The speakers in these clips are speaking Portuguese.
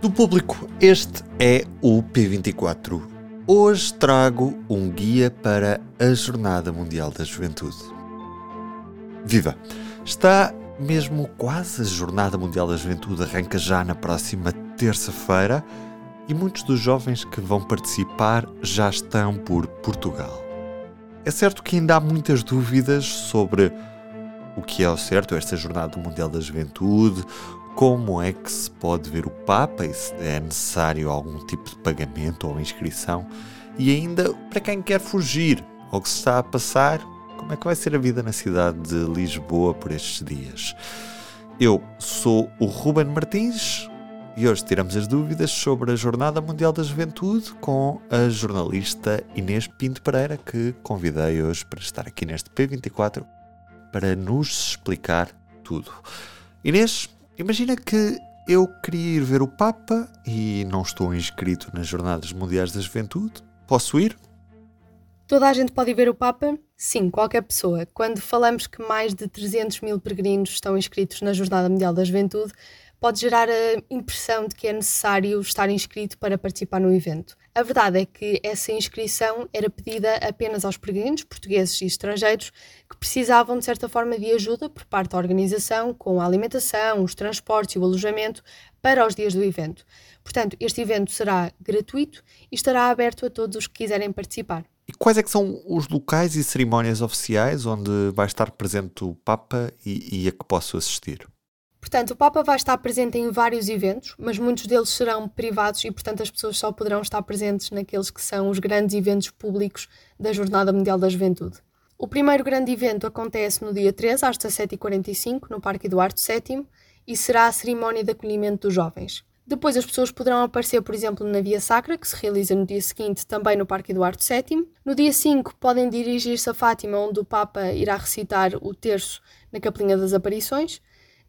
Do público, este é o P24. Hoje trago um guia para a Jornada Mundial da Juventude. Viva! Está mesmo quase a Jornada Mundial da Juventude, arranca já na próxima terça-feira e muitos dos jovens que vão participar já estão por Portugal. É certo que ainda há muitas dúvidas sobre o que é ao certo esta Jornada Mundial da Juventude, como é que se pode ver o Papa e se é necessário algum tipo de pagamento ou inscrição, e ainda para quem quer fugir ao que se está a passar, como é que vai ser a vida na cidade de Lisboa por estes dias. Eu sou o Ruben Martins e hoje tiramos as dúvidas sobre a Jornada Mundial da Juventude com a jornalista Inês Pinto Pereira, que convidei hoje para estar aqui neste P24 para nos explicar tudo. Inês, Imagina que eu queria ir ver o Papa e não estou inscrito nas Jornadas Mundiais da Juventude. Posso ir? Toda a gente pode ir ver o Papa? Sim, qualquer pessoa. Quando falamos que mais de 300 mil peregrinos estão inscritos na Jornada Mundial da Juventude, pode gerar a impressão de que é necessário estar inscrito para participar no evento. A verdade é que essa inscrição era pedida apenas aos peregrinos, portugueses e estrangeiros, que precisavam de certa forma de ajuda por parte da organização com a alimentação, os transportes e o alojamento para os dias do evento. Portanto, este evento será gratuito e estará aberto a todos os que quiserem participar. E quais é que são os locais e cerimónias oficiais onde vai estar presente o Papa e, e a que posso assistir? Portanto, o Papa vai estar presente em vários eventos, mas muitos deles serão privados e, portanto, as pessoas só poderão estar presentes naqueles que são os grandes eventos públicos da Jornada Mundial da Juventude. O primeiro grande evento acontece no dia 3, às 17h45, no Parque Eduardo VII, e será a cerimónia de acolhimento dos jovens. Depois as pessoas poderão aparecer, por exemplo, na Via Sacra, que se realiza no dia seguinte também no Parque Eduardo VII. No dia 5 podem dirigir-se a Fátima, onde o Papa irá recitar o terço na Capelinha das Aparições.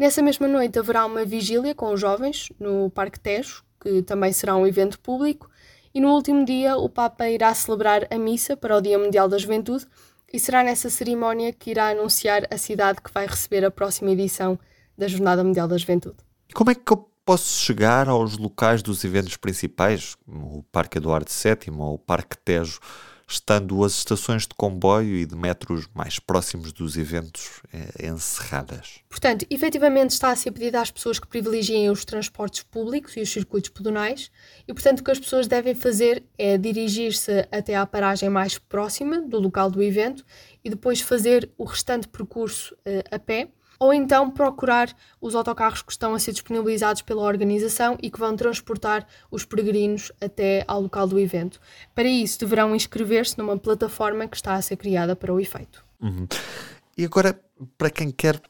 Nessa mesma noite haverá uma vigília com os jovens no Parque Tejo, que também será um evento público, e no último dia o Papa irá celebrar a missa para o Dia Mundial da Juventude e será nessa cerimónia que irá anunciar a cidade que vai receber a próxima edição da Jornada Mundial da Juventude. Como é que eu posso chegar aos locais dos eventos principais, o Parque Eduardo VII ou o Parque Tejo? Estando as estações de comboio e de metros mais próximos dos eventos eh, encerradas. Portanto, efetivamente está a ser pedido às pessoas que privilegiem os transportes públicos e os circuitos pedonais e, portanto, o que as pessoas devem fazer é dirigir-se até à paragem mais próxima do local do evento e depois fazer o restante percurso eh, a pé ou então procurar os autocarros que estão a ser disponibilizados pela organização e que vão transportar os peregrinos até ao local do evento. Para isso, deverão inscrever-se numa plataforma que está a ser criada para o efeito. Uhum. E agora, para quem quer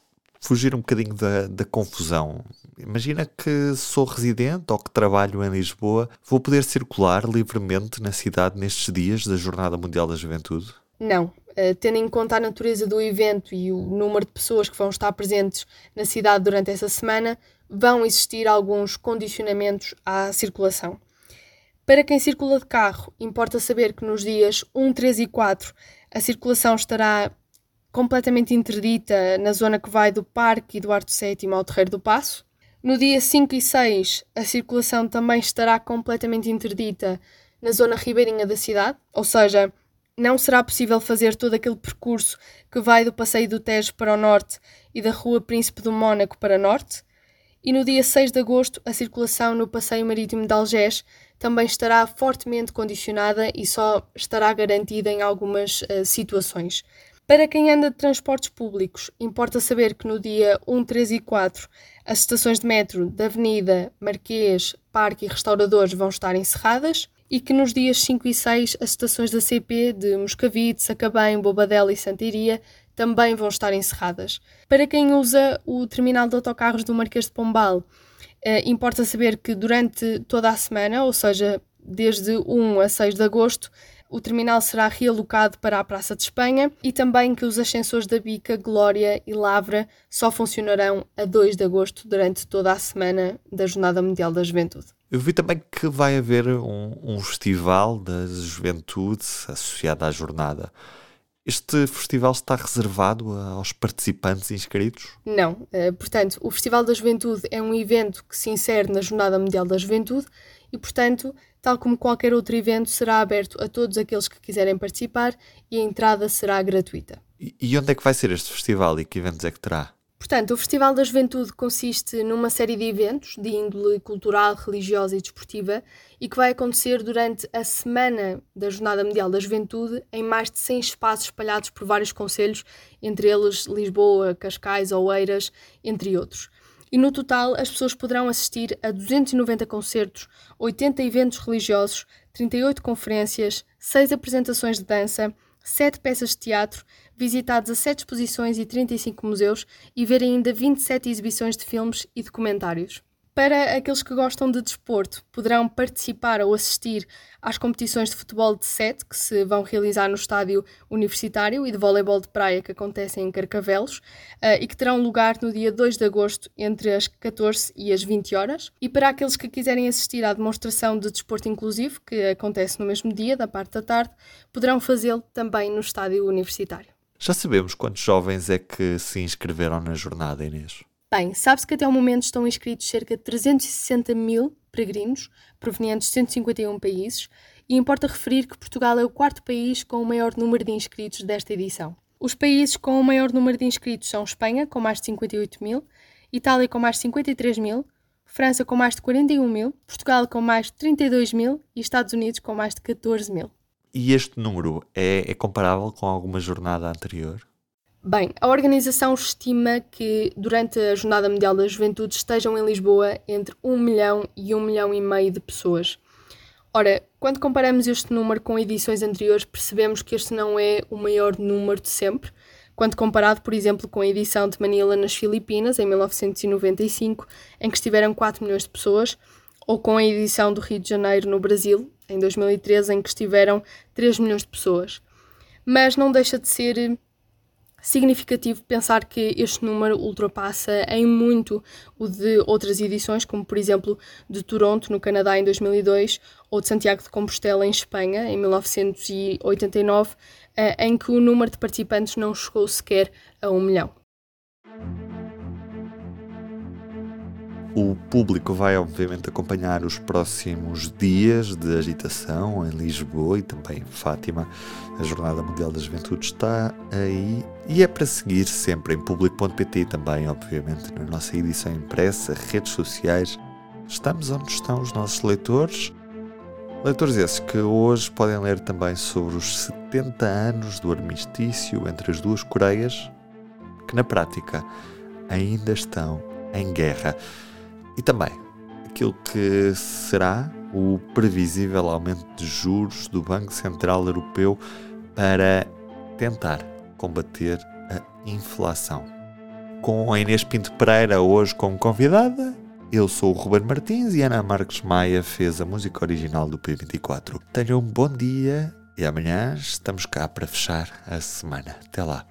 fugir um bocadinho da, da, confusão. Imagina que sou residente ou que trabalho em Lisboa, vou poder circular livremente na cidade nestes dias da Jornada Mundial da Juventude? Não, tendo em conta a natureza do evento e o número de pessoas que vão estar presentes na cidade durante essa semana, vão existir alguns condicionamentos à circulação. Para quem circula de carro, importa saber que nos dias 1, 3 e 4 a circulação estará completamente interdita na zona que vai do Parque Eduardo VII ao Terreiro do Passo. No dia 5 e 6, a circulação também estará completamente interdita na zona ribeirinha da cidade, ou seja, não será possível fazer todo aquele percurso que vai do Passeio do Tejo para o norte e da Rua Príncipe do Mónaco para norte. E no dia 6 de agosto, a circulação no Passeio Marítimo de Algés também estará fortemente condicionada e só estará garantida em algumas uh, situações. Para quem anda de transportes públicos, importa saber que no dia 1, 3 e 4 as estações de metro da Avenida, Marquês, Parque e Restauradores vão estar encerradas e que nos dias 5 e 6 as estações da CP de Moscavide, Sacabém, Bobadela e Santiria também vão estar encerradas. Para quem usa o terminal de autocarros do Marquês de Pombal, eh, importa saber que durante toda a semana, ou seja, desde 1 a 6 de agosto, o terminal será realocado para a Praça de Espanha e também que os ascensores da Bica, Glória e Lavra só funcionarão a 2 de agosto durante toda a semana da Jornada Mundial da Juventude. Eu vi também que vai haver um, um festival da juventude associado à jornada. Este festival está reservado aos participantes inscritos? Não. Uh, portanto, o Festival da Juventude é um evento que se insere na Jornada Mundial da Juventude e, portanto, tal como qualquer outro evento, será aberto a todos aqueles que quiserem participar e a entrada será gratuita. E onde é que vai ser este festival e que eventos é que terá? Portanto, o Festival da Juventude consiste numa série de eventos de índole cultural, religiosa e desportiva e que vai acontecer durante a semana da Jornada Mundial da Juventude em mais de 100 espaços espalhados por vários conselhos, entre eles Lisboa, Cascais, Oeiras, entre outros. E no total, as pessoas poderão assistir a 290 concertos, 80 eventos religiosos, 38 conferências, 6 apresentações de dança, 7 peças de teatro, visitar 17 exposições e 35 museus e ver ainda 27 exibições de filmes e documentários. Para aqueles que gostam de desporto, poderão participar ou assistir às competições de futebol de sete que se vão realizar no estádio universitário e de voleibol de praia que acontecem em Carcavelos uh, e que terão lugar no dia 2 de agosto entre as 14 e as 20 horas. E para aqueles que quiserem assistir à demonstração de desporto inclusivo, que acontece no mesmo dia, da parte da tarde, poderão fazê-lo também no estádio universitário. Já sabemos quantos jovens é que se inscreveram na jornada, Inês? Bem, sabe-se que até o momento estão inscritos cerca de 360 mil peregrinos provenientes de 151 países e importa referir que Portugal é o quarto país com o maior número de inscritos desta edição. Os países com o maior número de inscritos são Espanha, com mais de 58 mil, Itália, com mais de 53 mil, França, com mais de 41 mil, Portugal, com mais de 32 mil e Estados Unidos, com mais de 14 mil. E este número é, é comparável com alguma jornada anterior? Bem, a organização estima que durante a Jornada Mundial da Juventude estejam em Lisboa entre 1 milhão e 1 milhão e meio de pessoas. Ora, quando comparamos este número com edições anteriores, percebemos que este não é o maior número de sempre, quando comparado, por exemplo, com a edição de Manila nas Filipinas, em 1995, em que estiveram 4 milhões de pessoas, ou com a edição do Rio de Janeiro no Brasil, em 2013, em que estiveram 3 milhões de pessoas. Mas não deixa de ser significativo pensar que este número ultrapassa em muito o de outras edições, como por exemplo de Toronto, no Canadá, em 2002, ou de Santiago de Compostela, em Espanha, em 1989, eh, em que o número de participantes não chegou sequer a um milhão. O público vai, obviamente, acompanhar os próximos dias de agitação em Lisboa e também em Fátima. A Jornada Mundial da Juventude está aí e é para seguir sempre em público.pt também, obviamente, na nossa edição impressa, redes sociais. Estamos onde estão os nossos leitores. Leitores esses que hoje podem ler também sobre os 70 anos do armistício entre as duas Coreias, que na prática ainda estão em guerra. E também aquilo que será o previsível aumento de juros do Banco Central Europeu para tentar combater a inflação. Com a Inês Pinto Pereira hoje como convidada, eu sou o Ruben Martins e Ana Marques Maia fez a música original do P24. Tenham um bom dia e amanhã estamos cá para fechar a semana. Até lá.